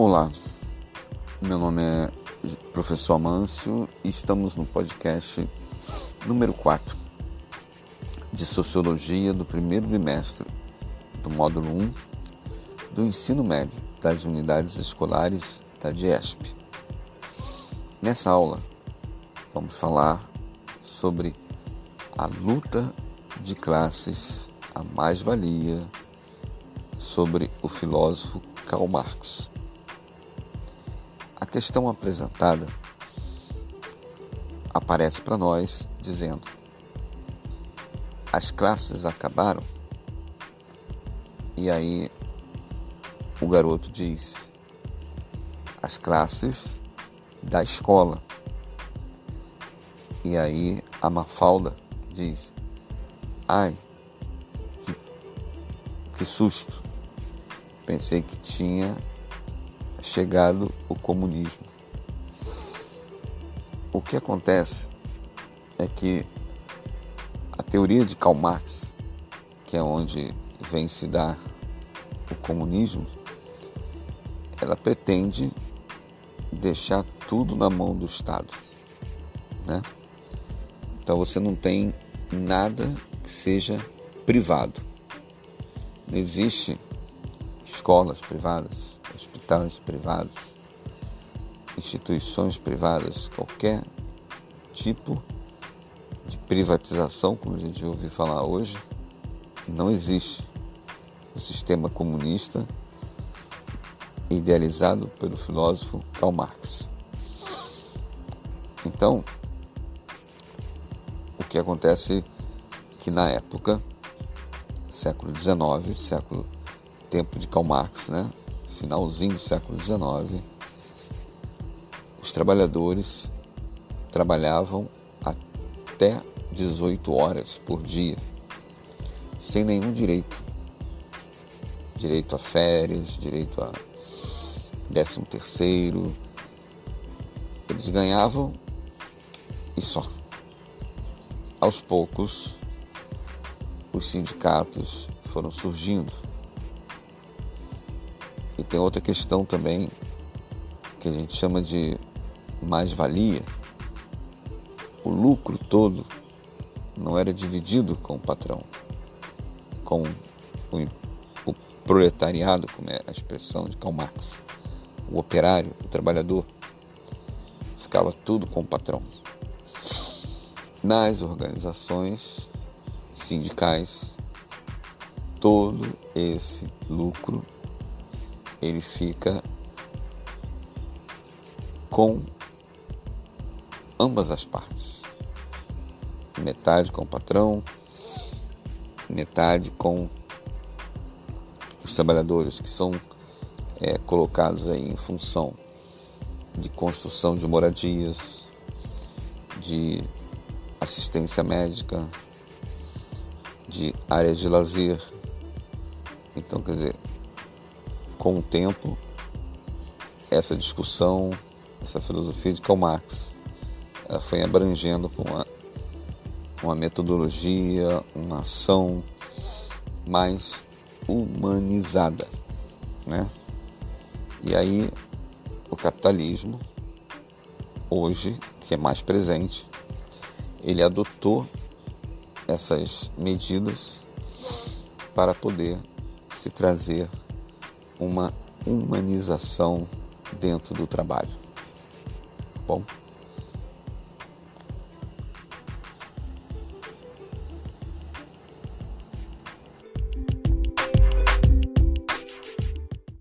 Olá, meu nome é Professor Amâncio e estamos no podcast número 4 de Sociologia do primeiro bimestre do módulo 1 do ensino médio das unidades escolares da DIESP. Nessa aula, vamos falar sobre a luta de classes, a mais-valia, sobre o filósofo Karl Marx. Questão apresentada aparece para nós dizendo: as classes acabaram. E aí o garoto diz: as classes da escola. E aí a Mafalda diz: ai, que, que susto. Pensei que tinha chegado o comunismo. O que acontece é que a teoria de Karl Marx, que é onde vem se dar o comunismo, ela pretende deixar tudo na mão do Estado, né? Então você não tem nada que seja privado. Não existe escolas privadas, hospitais privados, instituições privadas, qualquer tipo de privatização, como a gente ouve falar hoje, não existe. O sistema comunista idealizado pelo filósofo Karl Marx. Então, o que acontece é que na época, século XIX, século tempo de Karl Marx, né? finalzinho do século XIX, os trabalhadores trabalhavam até 18 horas por dia, sem nenhum direito. Direito a férias, direito a décimo terceiro. Eles ganhavam e só. Aos poucos, os sindicatos foram surgindo e tem outra questão também que a gente chama de mais-valia. O lucro todo não era dividido com o patrão, com o, o proletariado, como é a expressão de Karl Marx, o operário, o trabalhador. Ficava tudo com o patrão. Nas organizações sindicais, todo esse lucro ele fica com ambas as partes. Metade com o patrão, metade com os trabalhadores que são é, colocados aí em função de construção de moradias, de assistência médica, de áreas de lazer. Então, quer dizer, com o tempo, essa discussão, essa filosofia de Karl Marx, ela foi abrangendo com uma, uma metodologia, uma ação mais humanizada, né? E aí o capitalismo hoje, que é mais presente, ele adotou essas medidas para poder se trazer uma humanização dentro do trabalho. Bom.